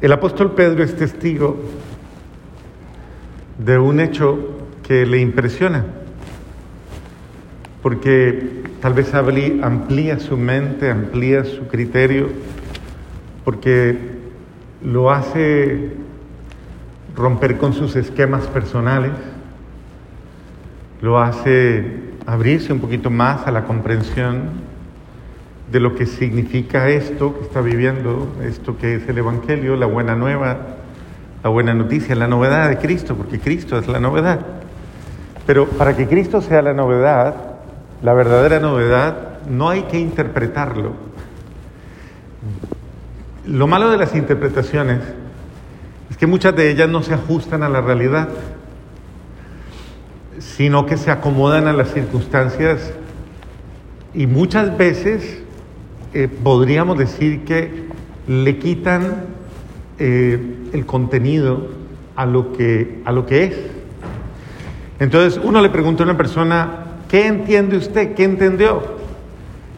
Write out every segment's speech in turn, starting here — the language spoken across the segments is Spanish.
El apóstol Pedro es testigo de un hecho que le impresiona, porque tal vez amplía su mente, amplía su criterio, porque lo hace romper con sus esquemas personales, lo hace abrirse un poquito más a la comprensión de lo que significa esto que está viviendo, esto que es el Evangelio, la buena nueva, la buena noticia, la novedad de Cristo, porque Cristo es la novedad. Pero para que Cristo sea la novedad, la verdadera novedad, no hay que interpretarlo. Lo malo de las interpretaciones es que muchas de ellas no se ajustan a la realidad, sino que se acomodan a las circunstancias y muchas veces eh, podríamos decir que le quitan eh, el contenido a lo, que, a lo que es. Entonces uno le pregunta a una persona, ¿qué entiende usted? ¿Qué entendió?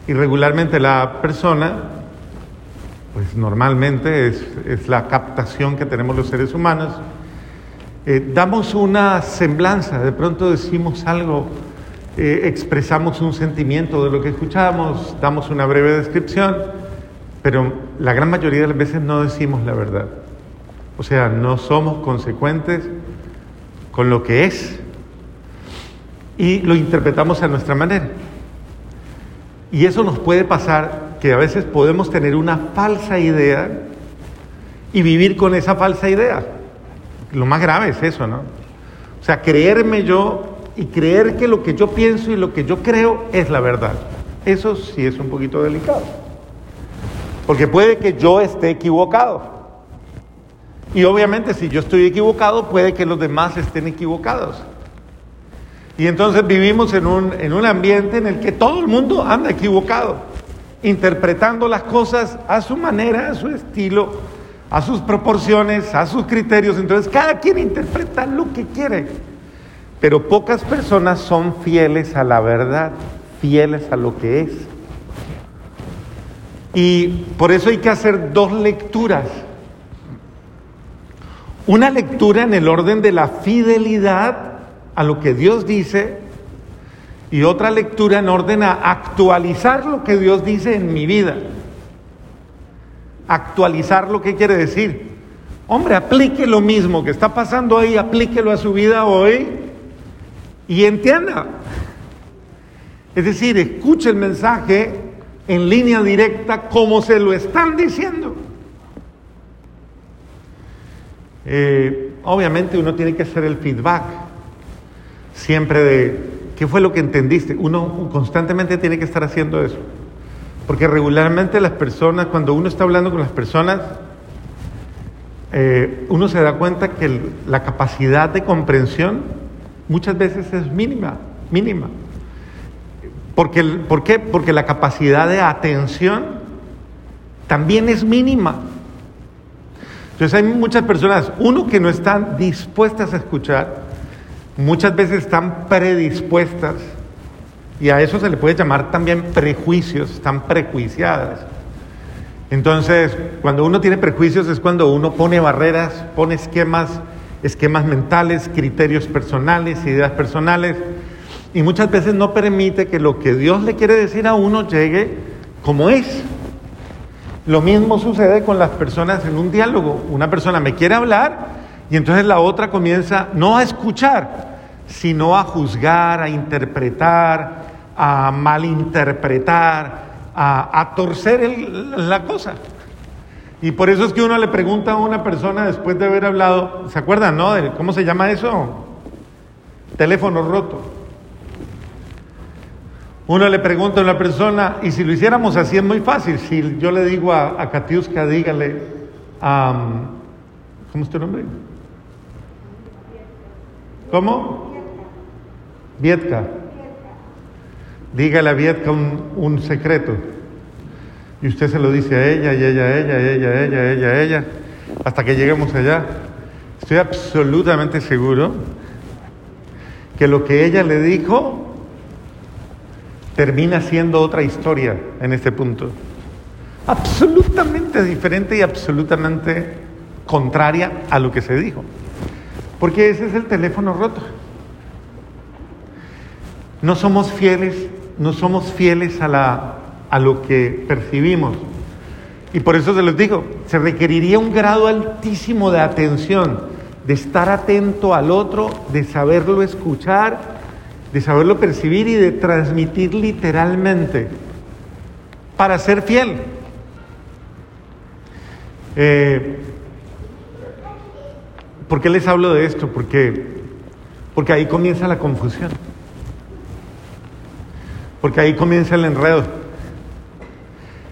Y regularmente la persona, pues normalmente es, la captación que tenemos los seres humanos, eh, damos una semblanza, de pronto decimos algo eh, expresamos un sentimiento de lo que escuchamos, damos una breve descripción, pero la gran mayoría de las veces no decimos la verdad. O sea, no somos consecuentes con lo que es y lo interpretamos a nuestra manera. Y eso nos puede pasar que a veces podemos tener una falsa idea y vivir con esa falsa idea. Lo más grave es eso, ¿no? O sea, creerme yo y creer que lo que yo pienso y lo que yo creo es la verdad. Eso sí es un poquito delicado. Porque puede que yo esté equivocado. Y obviamente si yo estoy equivocado, puede que los demás estén equivocados. Y entonces vivimos en un, en un ambiente en el que todo el mundo anda equivocado, interpretando las cosas a su manera, a su estilo, a sus proporciones, a sus criterios. Entonces cada quien interpreta lo que quiere. Pero pocas personas son fieles a la verdad, fieles a lo que es. Y por eso hay que hacer dos lecturas. Una lectura en el orden de la fidelidad a lo que Dios dice y otra lectura en orden a actualizar lo que Dios dice en mi vida. Actualizar lo que quiere decir. Hombre, aplique lo mismo que está pasando ahí, aplíquelo a su vida hoy y entienda. Es decir, escuche el mensaje en línea directa como se lo están diciendo. Eh, obviamente uno tiene que hacer el feedback siempre de qué fue lo que entendiste. Uno constantemente tiene que estar haciendo eso. Porque regularmente las personas, cuando uno está hablando con las personas, eh, uno se da cuenta que la capacidad de comprensión muchas veces es mínima, mínima. Porque, ¿Por qué? Porque la capacidad de atención también es mínima. Entonces hay muchas personas, uno, que no están dispuestas a escuchar, muchas veces están predispuestas, y a eso se le puede llamar también prejuicios, están prejuiciadas. Entonces, cuando uno tiene prejuicios es cuando uno pone barreras, pone esquemas esquemas mentales, criterios personales, ideas personales, y muchas veces no permite que lo que Dios le quiere decir a uno llegue como es. Lo mismo sucede con las personas en un diálogo. Una persona me quiere hablar y entonces la otra comienza no a escuchar, sino a juzgar, a interpretar, a malinterpretar, a, torcer la cosa. Y por eso es que uno le pregunta a una persona después de haber hablado, ¿se acuerdan, no? ¿Cómo se llama eso? Teléfono roto. Uno le pregunta a una persona, y si lo hiciéramos así es muy fácil. Si yo le digo a, a Katiuska, dígale, ¿cómo es tu nombre? ¿Cómo? Vietka. Dígale a Vietka un, un secreto. Y usted se lo dice a ella, y ella, ella, ella, ella, ella, ella, hasta que lleguemos allá. Estoy absolutamente seguro que lo que ella le dijo termina siendo otra historia en este punto. Absolutamente diferente y absolutamente contraria a lo que se dijo. Porque ese es el teléfono roto. No somos fieles, no somos fieles a, la, a lo que percibimos. Y por eso se los digo, se requeriría un grado altísimo de atención, de estar atento al otro, de saberlo escuchar, de saberlo percibir y de transmitir literalmente para ser fiel. Eh, ¿Por qué les hablo de esto? Porque, porque ahí comienza la confusión. Porque ahí comienza el enredo.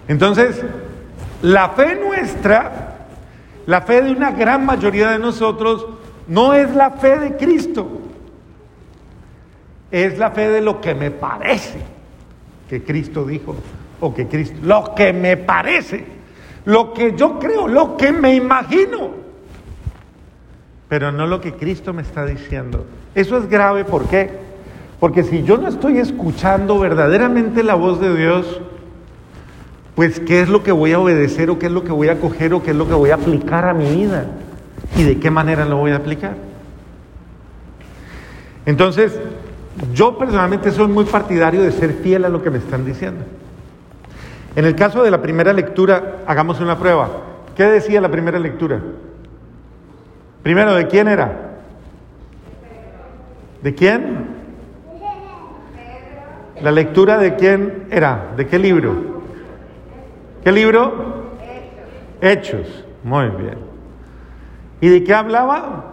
Entonces, la fe nuestra, la fe de una gran mayoría de nosotros, no es la fe de Cristo. Es la fe de lo que me parece que Cristo dijo o que Cristo, lo que me parece, lo que yo creo, lo que me imagino pero no lo que Cristo me está diciendo. Eso es grave, ¿por qué? Porque si yo no estoy escuchando verdaderamente la voz de Dios, pues ¿qué es lo que voy a obedecer o qué es lo que voy a coger o qué es lo que voy a aplicar a mi vida? ¿Y de qué manera lo voy a aplicar? Entonces, yo personalmente soy muy partidario de ser fiel a lo que me están diciendo. En el caso de la primera lectura, hagamos una prueba. ¿Qué decía la primera lectura? Primero, ¿de quién era? ¿De quién? La lectura de quién era, de qué libro. ¿Qué libro? Hechos. Muy bien. ¿Y de qué hablaba?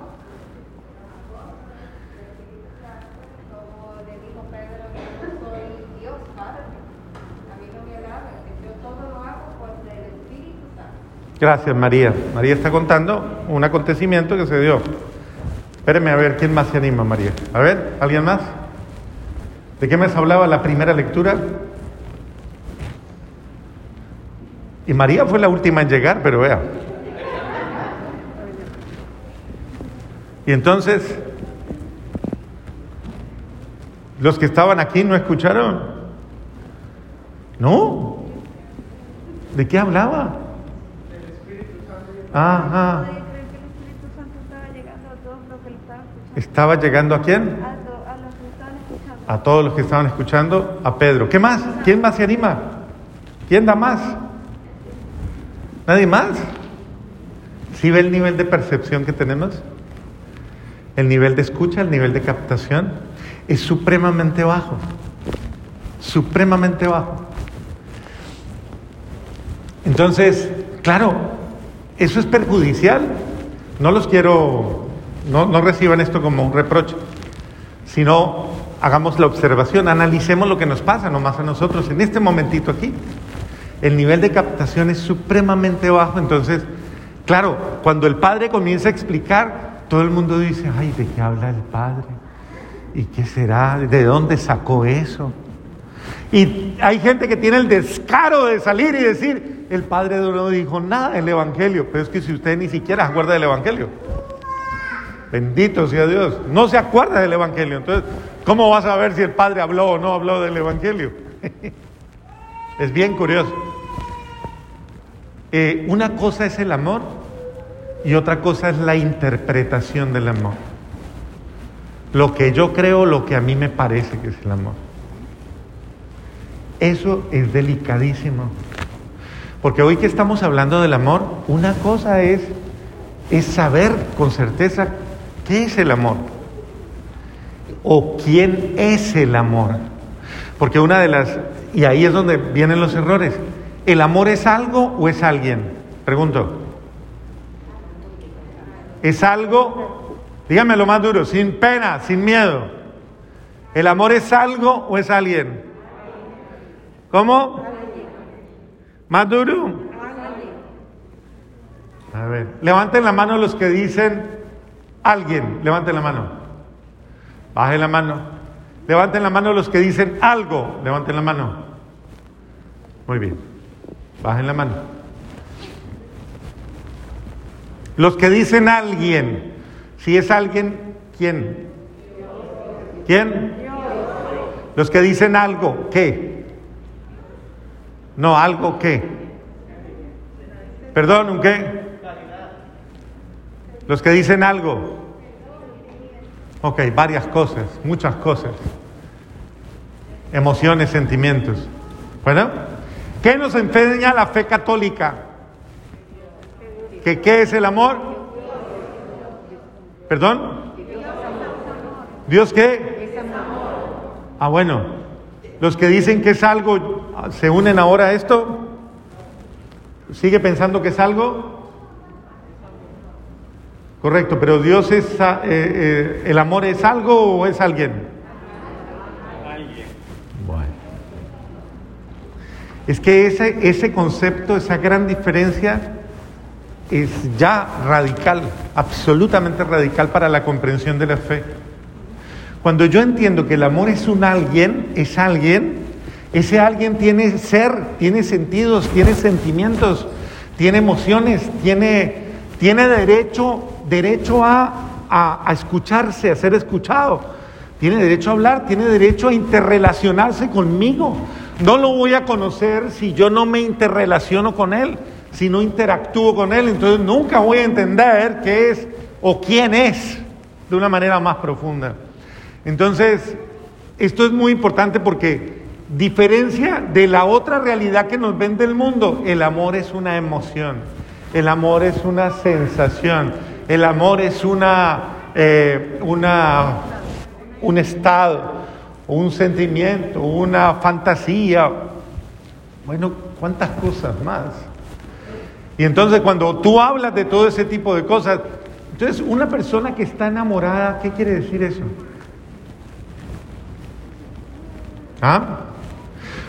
Gracias, María. María está contando un acontecimiento que se dio. Espéreme a ver quién más se anima, María. A ver, ¿alguien más? ¿De qué mes hablaba la primera lectura? Y María fue la última en llegar, pero vea. Y entonces, los que estaban aquí no escucharon. No. ¿De qué hablaba? Ajá. ¿Estaba llegando a quién? A todos los que estaban escuchando, a Pedro. ¿Qué más? ¿Quién más se anima? ¿Quién da más? ¿Nadie más? ¿Sí ve el nivel de percepción que tenemos? El nivel de escucha, el nivel de captación es supremamente bajo. Supremamente bajo. Entonces, claro, eso es perjudicial. No los quiero, no, no reciban esto como un reproche, sino hagamos la observación, analicemos lo que nos pasa nomás a nosotros en este momentito aquí. El nivel de captación es supremamente bajo, entonces, claro, cuando el padre comienza a explicar, todo el mundo dice, ay, ¿de qué habla el padre? ¿Y qué será? ¿De dónde sacó eso? Y hay gente que tiene el descaro de salir y decir, el padre no dijo nada del Evangelio, pero es que si usted ni siquiera se acuerda del Evangelio, bendito sea Dios, no se acuerda del Evangelio, entonces, ¿cómo vas a ver si el padre habló o no habló del Evangelio? es bien curioso. Eh, una cosa es el amor y otra cosa es la interpretación del amor. Lo que yo creo, lo que a mí me parece que es el amor. Eso es delicadísimo. Porque hoy que estamos hablando del amor, una cosa es, es saber con certeza qué es el amor o quién es el amor. Porque una de las, y ahí es donde vienen los errores, ¿el amor es algo o es alguien? Pregunto. ¿Es algo? Dígame lo más duro, sin pena, sin miedo. ¿El amor es algo o es alguien? ¿Cómo? ¿Más duro? A ver, levanten la mano los que dicen alguien, levanten la mano. Bajen la mano. Levanten la mano los que dicen algo, levanten la mano. Muy bien, bajen la mano. Los que dicen alguien, si es alguien, ¿quién? ¿Quién? Los que dicen algo, ¿qué? No, algo qué. Perdón, ¿un qué? Los que dicen algo. Ok, varias cosas, muchas cosas. Emociones, sentimientos. Bueno, ¿qué nos enseña la fe católica? ¿Que qué es el amor? ¿Perdón? ¿Dios qué? Ah, bueno. Los que dicen que es algo, ¿se unen ahora a esto? ¿Sigue pensando que es algo? Correcto, pero Dios es, eh, eh, ¿el amor es algo o es alguien? Alguien. Bueno. Es que ese, ese concepto, esa gran diferencia es ya radical, absolutamente radical para la comprensión de la fe. Cuando yo entiendo que el amor es un alguien, es alguien, ese alguien tiene ser, tiene sentidos, tiene sentimientos, tiene emociones, tiene, tiene derecho, derecho a, a, escucharse, a ser escuchado, tiene derecho a hablar, tiene derecho a interrelacionarse conmigo. No lo voy a conocer si yo no me interrelaciono con él, si no interactúo con él, entonces nunca voy a entender qué es o quién es de una manera más profunda. Entonces, esto es muy importante porque diferencia de la otra realidad que nos vende el mundo, el amor es una emoción, el amor es una sensación, el amor es una, eh, una un estado, un sentimiento, una fantasía, bueno, cuántas cosas más. Y entonces cuando tú hablas de todo ese tipo de cosas, entonces una persona que está enamorada, ¿qué quiere decir eso? ¿Ah?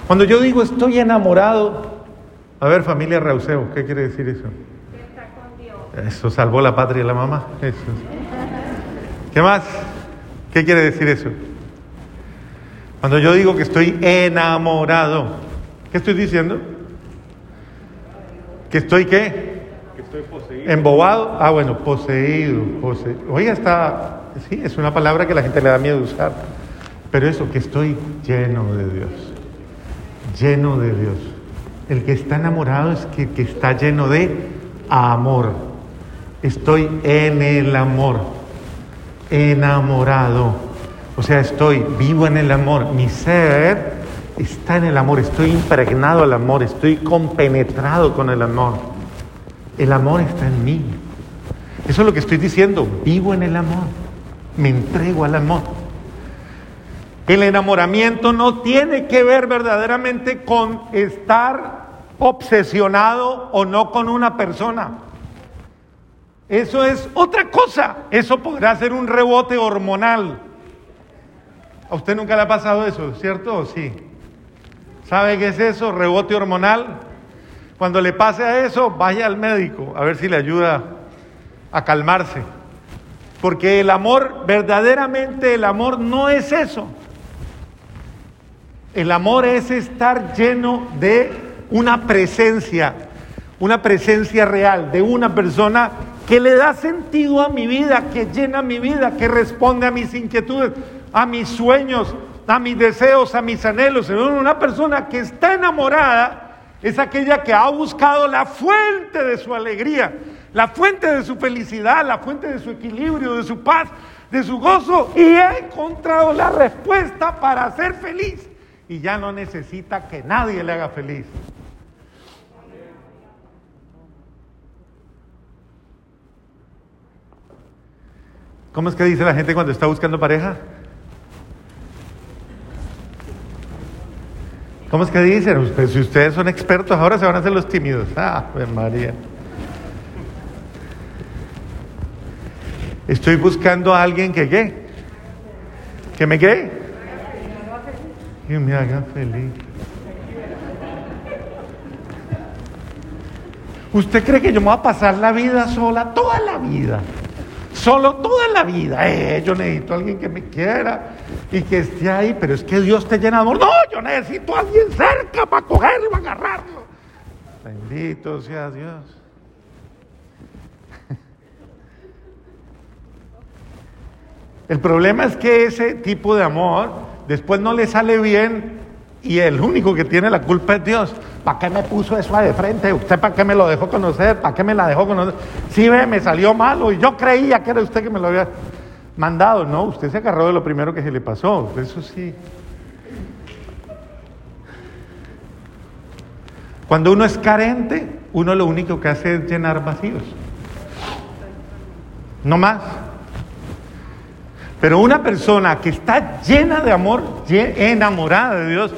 Cuando yo digo estoy enamorado, a ver familia Rauseo, ¿qué quiere decir eso? Eso salvó la patria y la mamá. Eso. ¿Qué más? ¿Qué quiere decir eso? Cuando yo digo que estoy enamorado, ¿qué estoy diciendo? ¿Que estoy qué? Que estoy poseído. ¿Embobado? Ah, bueno, poseído. poseído. Oiga, está, sí, es una palabra que la gente le da miedo usar. Pero eso, que estoy lleno de Dios, lleno de Dios. El que está enamorado es que, que está lleno de amor. Estoy en el amor, enamorado. O sea, estoy vivo en el amor. Mi ser está en el amor, estoy impregnado al amor, estoy compenetrado con el amor. El amor está en mí. Eso es lo que estoy diciendo, vivo en el amor, me entrego al amor. El enamoramiento no tiene que ver verdaderamente con estar obsesionado o no con una persona. Eso es otra cosa. Eso podrá ser un rebote hormonal. ¿A usted nunca le ha pasado eso, cierto sí? ¿Sabe qué es eso? Rebote hormonal. Cuando le pase a eso, vaya al médico a ver si le ayuda a calmarse. Porque el amor, verdaderamente el amor no es eso. El amor es estar lleno de una presencia, una presencia real, de una persona que le da sentido a mi vida, que llena mi vida, que responde a mis inquietudes, a mis sueños, a mis deseos, a mis anhelos. Una persona que está enamorada es aquella que ha buscado la fuente de su alegría, la fuente de su felicidad, la fuente de su equilibrio, de su paz, de su gozo y ha encontrado la respuesta para ser feliz y ya no necesita que nadie le haga feliz. ¿Cómo es que dice la gente cuando está buscando pareja? ¿Cómo es que dicen? si ustedes son expertos, ahora se van a hacer los tímidos. Ah, María. Estoy buscando a alguien que qué. ¿Que me qué? que me haga feliz. ¿Usted cree que yo me voy a pasar la vida sola toda la vida? Solo toda la vida. Eh, yo necesito a alguien que me quiera y que esté ahí, pero es que Dios te llena de amor. No, yo necesito a alguien cerca para cogerlo, agarrarlo. Bendito sea Dios. El problema es que ese tipo de amor después no le sale bien y el único que tiene la culpa es Dios. ¿Para qué me puso eso de frente? ¿Usted para qué me lo dejó conocer? ¿Para qué me la dejó conocer? Sí, ve, me salió malo y yo creía que era usted que me lo había mandado. No, usted se agarró de lo primero que se le pasó. Eso sí. Cuando uno es carente, uno lo único que hace es llenar vacíos. No más. Pero una persona que está llena de amor, enamorada de Dios,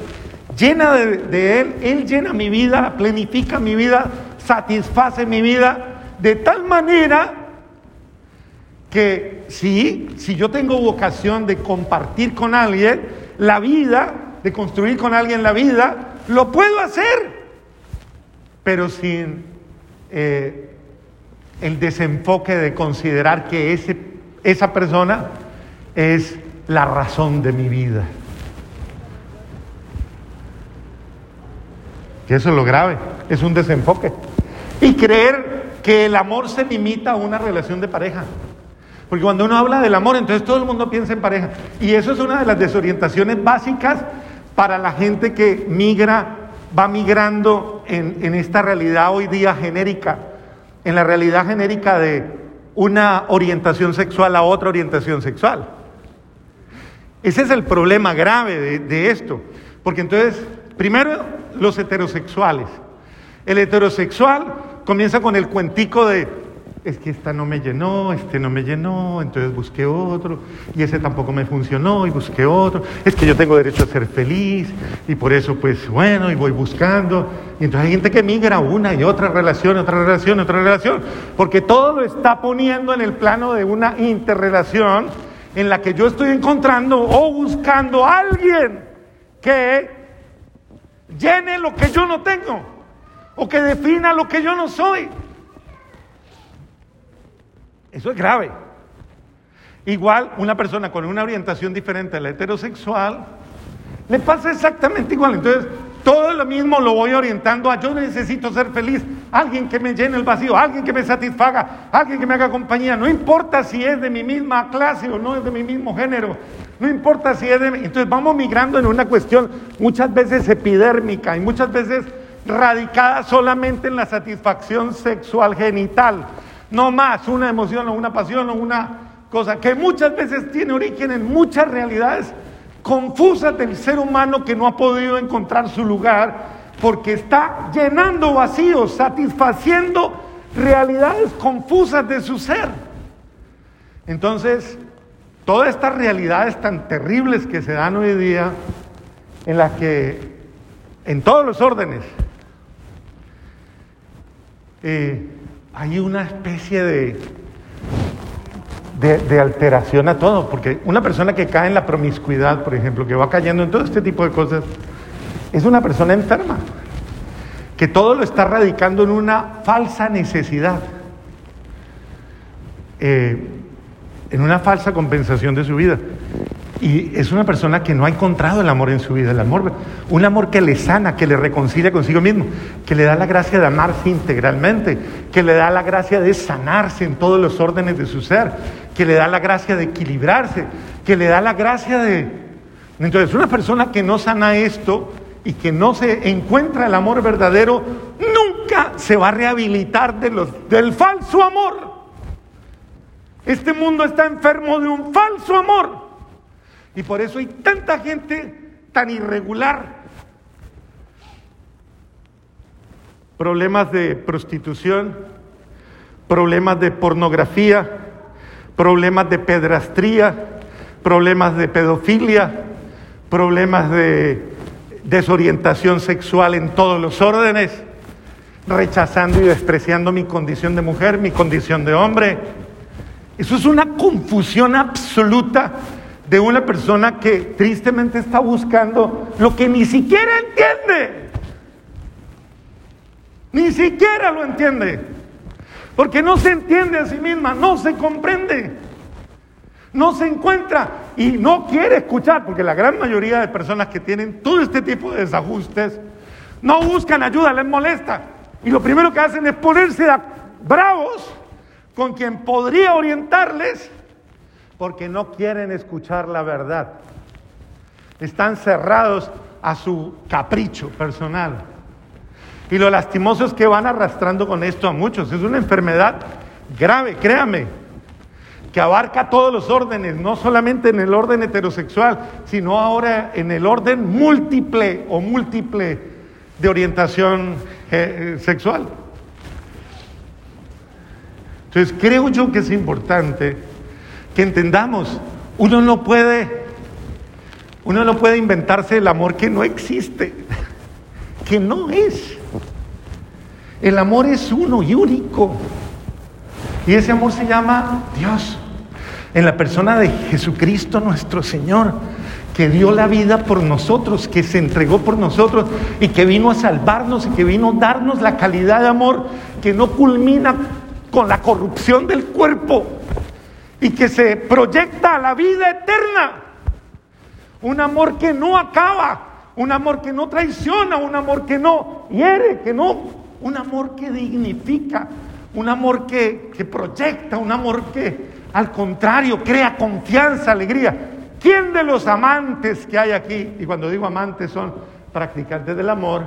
llena de, Él, Él llena mi vida, planifica mi vida, satisface mi vida, de tal manera que sí, si yo tengo vocación de compartir con alguien la vida, de construir con alguien la vida, lo puedo hacer, pero sin eh, el desenfoque de considerar que ese, esa persona es la razón de mi vida. Que eso es lo grave, es un desenfoque. Y creer que el amor se limita a una relación de pareja. Porque cuando uno habla del amor, entonces todo el mundo piensa en pareja. Y eso es una de las desorientaciones básicas para la gente que migra, va migrando en, en esta realidad hoy día genérica, en la realidad genérica de una orientación sexual a otra orientación sexual. Ese es el problema grave de, esto. Porque entonces, primero los heterosexuales. El heterosexual comienza con el cuentico de, es que esta no me llenó, este no me llenó, entonces busqué otro, y ese tampoco me funcionó y busqué otro, es que yo tengo derecho a ser feliz, y por eso pues bueno, y voy buscando, y entonces hay gente que migra una y otra relación, otra relación, otra relación, porque todo lo está poniendo en el plano de una interrelación en la que yo estoy encontrando o buscando a alguien que llene lo que yo no tengo o que defina lo que yo no soy. Eso es grave. Igual una persona con una orientación diferente a la heterosexual le pasa exactamente igual. Entonces, todo lo mismo lo voy orientando a yo necesito ser feliz, alguien que me llene el vacío, alguien que me satisfaga, alguien que me haga compañía. No importa si es de mi misma clase o no es de mi mismo género, no importa si es de... Entonces vamos migrando en una cuestión muchas veces epidérmica y muchas veces radicada solamente en la satisfacción sexual genital. No más una emoción o una pasión o una cosa que muchas veces tiene origen en muchas realidades confusas del ser humano que no ha podido encontrar su lugar porque está llenando vacíos, satisfaciendo realidades confusas de su ser. Entonces, todas estas realidades tan terribles que se dan hoy día, en las que en todos los órdenes eh, hay una especie de de, alteración a todo, porque una persona que cae en la promiscuidad, por ejemplo, que va cayendo en todo este tipo de cosas, es una persona enferma, que todo lo está radicando en una falsa necesidad, eh, en una falsa compensación de su vida. Y es una persona que no ha encontrado el amor en su vida, el amor, un amor que le sana, que le reconcilia consigo mismo, que le da la gracia de amarse integralmente, que le da la gracia de sanarse en todos los órdenes de su ser, que le da la gracia de equilibrarse, que le da la gracia de... Entonces, una persona que no sana esto y que no se encuentra el amor verdadero, nunca se va a rehabilitar de del falso amor. Este mundo está enfermo de un falso amor. Y por eso hay tanta gente tan irregular. Problemas de prostitución, problemas de pornografía, problemas de pedrastría, problemas de pedofilia, problemas de desorientación sexual en todos los órdenes, rechazando y despreciando mi condición de mujer, mi condición de hombre. Eso es una confusión absoluta de una persona que tristemente está buscando lo que ni siquiera entiende. Ni siquiera lo entiende. Porque no se entiende a sí misma, no se comprende. No se encuentra y no quiere escuchar, porque la gran mayoría de personas que tienen todo este tipo de desajustes no buscan ayuda, les molesta. Y lo primero que hacen es ponerse bravos con quien podría orientarles porque no quieren escuchar la verdad. Están cerrados a su capricho personal. Y lo lastimoso es que van arrastrando con esto a muchos. Es una enfermedad grave, créame, que abarca todos los órdenes, no solamente en el orden heterosexual, sino ahora en el orden múltiple o múltiple de orientación eh, sexual. Entonces creo yo que es importante que entendamos, uno no puede, uno no puede inventarse el amor que no existe, que no es. El amor es uno y único. Y ese amor se llama Dios. En la persona de Jesucristo nuestro Señor, que dio la vida por nosotros, que se entregó por nosotros y que vino a salvarnos y que vino a darnos la calidad de amor que no culmina con la corrupción del cuerpo y que se proyecta a la vida eterna. Un amor que no acaba, un amor que no traiciona, un amor que no hiere, que no un amor que dignifica, un amor que, proyecta, un amor que al contrario crea confianza, alegría. ¿Quién de los amantes que hay aquí, y cuando digo amantes son practicantes del amor,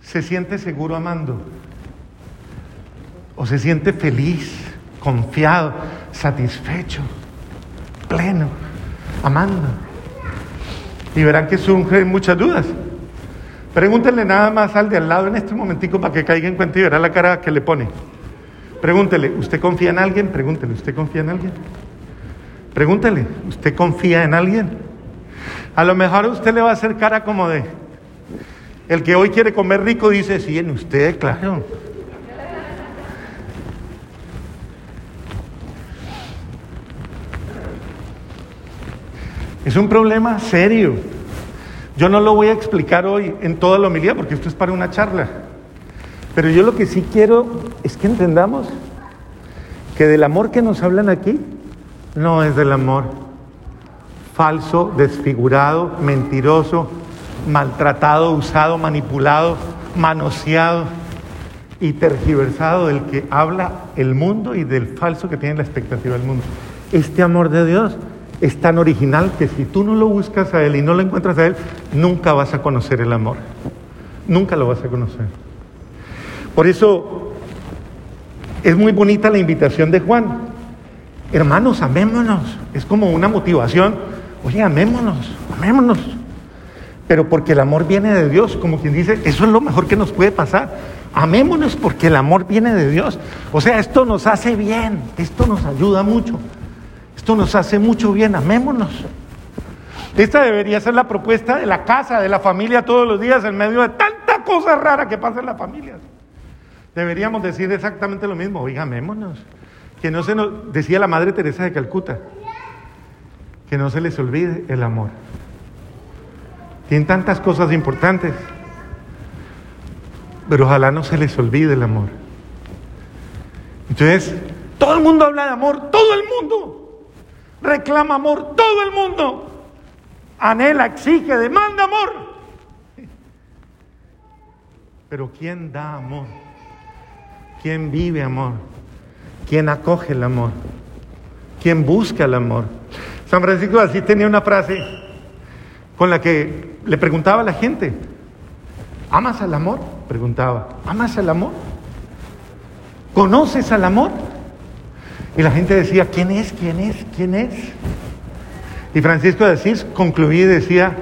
se siente seguro amando? ¿O se siente feliz, confiado, satisfecho, pleno, amando? Y verán que surgen muchas dudas. Pregúntenle nada más al de al lado en este momentico para que caiga en cuenta y verá la cara que le pone. Pregúntele, ¿usted confía en alguien? Pregúntele, ¿usted confía en alguien? Pregúntele, ¿usted confía en alguien? A lo mejor usted le va a hacer cara como de, el que hoy quiere comer rico dice, sí, en usted, claro. Es un problema serio. Yo no lo voy a explicar hoy en toda la homilía porque esto es para una charla. Pero yo lo que sí quiero es que entendamos que del amor que nos hablan aquí no es del amor falso, desfigurado, mentiroso, maltratado, usado, manipulado, manoseado y tergiversado del que habla el mundo y del falso que tiene la expectativa del mundo. Este amor de Dios es tan original que si tú no lo buscas a Él y no lo encuentras a Él, nunca vas a conocer el amor. Nunca lo vas a conocer. Por eso es muy bonita la invitación de Juan. Hermanos, amémonos. Es como una motivación. Oye, amémonos, amémonos. Pero porque el amor viene de Dios, como quien dice, eso es lo mejor que nos puede pasar. Amémonos porque el amor viene de Dios. O sea, esto nos hace bien, esto nos ayuda mucho. Esto nos hace mucho bien, amémonos. Esta debería ser la propuesta de la casa, de la familia todos los días en medio de tanta cosa rara que pasa en la familia. Deberíamos decir exactamente lo mismo, oiga, amémonos. Que no se nos, decía la Madre Teresa de Calcuta, que no se les olvide el amor. Tienen tantas cosas importantes, pero ojalá no se les olvide el amor. Entonces, todo el mundo habla de amor, todo el mundo reclama amor, todo el mundo anhela, exige, demanda amor. Pero ¿quién da amor? ¿Quién vive amor? ¿Quién acoge el amor? ¿Quién busca el amor? San Francisco así tenía una frase con la que le preguntaba a la gente, ¿amas al amor? Preguntaba, ¿amas al amor? ¿Conoces al amor? Y la gente decía, ¿quién es? ¿quién es? ¿quién es? Y Francisco de Asís concluía y decía,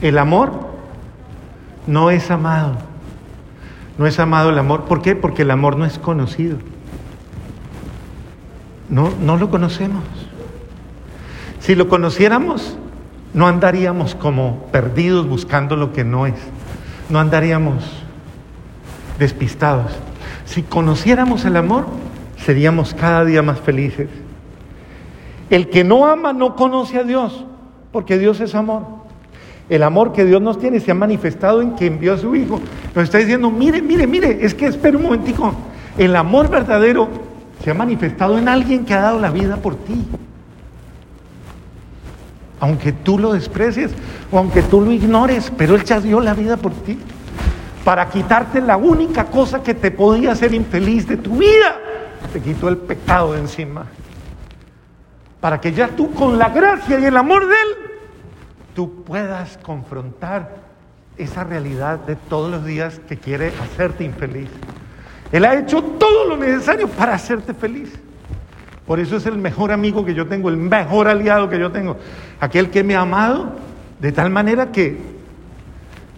el amor no es amado. No es amado el amor. ¿Por qué? Porque el amor no es conocido. No, no lo conocemos. Si lo conociéramos, no andaríamos como perdidos buscando lo que no es. No andaríamos despistados. Si conociéramos el amor, seríamos cada día más felices. El que no ama no conoce a Dios, porque Dios es amor. El amor que Dios nos tiene se ha manifestado en que envió a su Hijo. Nos está diciendo, mire, mire, mire, es que espera un momentico. El amor verdadero se ha manifestado en alguien que ha dado la vida por ti. Aunque tú lo desprecies o aunque tú lo ignores, pero Él ya dio la vida por ti. Para quitarte la única cosa que te podía hacer infeliz de tu vida te quitó el pecado de encima. Para que ya tú con la gracia y el amor de Él, tú puedas confrontar esa realidad de todos los días que quiere hacerte infeliz. Él ha hecho todo lo necesario para hacerte feliz. Por eso es el mejor amigo que yo tengo, el mejor aliado que yo tengo. Aquel que me ha amado de tal manera que,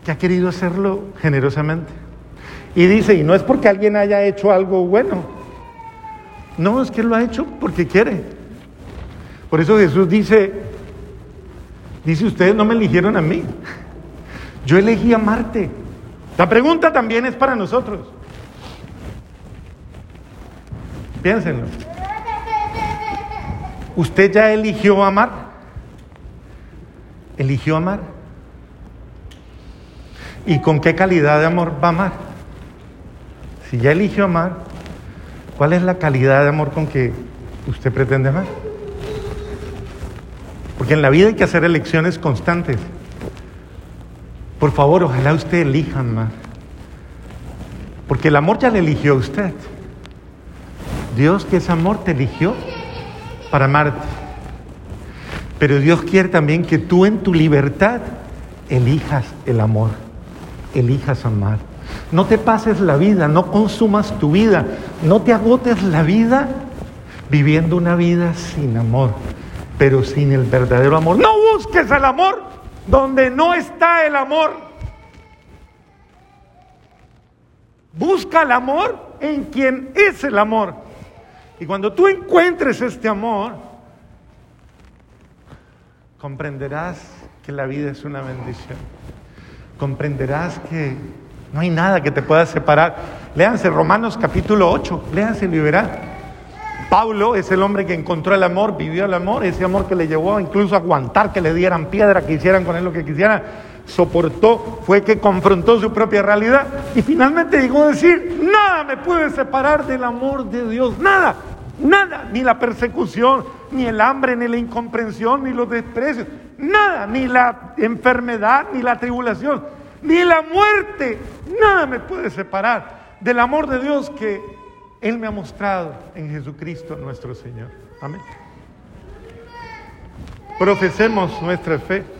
que ha querido hacerlo generosamente. Y dice, y no es porque alguien haya hecho algo bueno. No, es que lo ha hecho porque quiere. Por eso Jesús dice, dice, ustedes no me eligieron a mí. Yo elegí amarte. La pregunta también es para nosotros. Piénsenlo. ¿Usted ya eligió amar? ¿Eligió amar? ¿Y con qué calidad de amor va a amar? Si ya eligió amar, ¿cuál es la calidad de amor con que usted pretende amar? Porque en la vida hay que hacer elecciones constantes. Por favor, ojalá usted elija amar. Porque el amor ya le eligió a usted. Dios que es amor te eligió para amarte. Pero Dios quiere también que tú en tu libertad elijas el amor, elijas amar. No te pases la vida, no consumas tu vida, no te agotes la vida viviendo una vida sin amor, pero sin el verdadero amor. No busques el amor donde no está el amor. Busca el amor en quien es el amor. Y cuando tú encuentres este amor, comprenderás que la vida es una bendición. Comprenderás que no hay nada que te pueda separar. Léanse Romanos capítulo 8, léanse y verán. Pablo es el hombre que encontró el amor, vivió el amor, ese amor que le llevó incluso a aguantar que le dieran piedra, que hicieran con él lo que quisieran, soportó, fue que confrontó su propia realidad y finalmente llegó a decir, nada me puede separar del amor de Dios, nada, nada, ni la persecución, ni el hambre, ni la incomprensión, ni los desprecios, nada, ni la enfermedad, ni la tribulación, ni la muerte, nada me puede separar del amor de Dios que él me ha mostrado en Jesucristo nuestro Señor. Amén. Profesemos nuestra fe.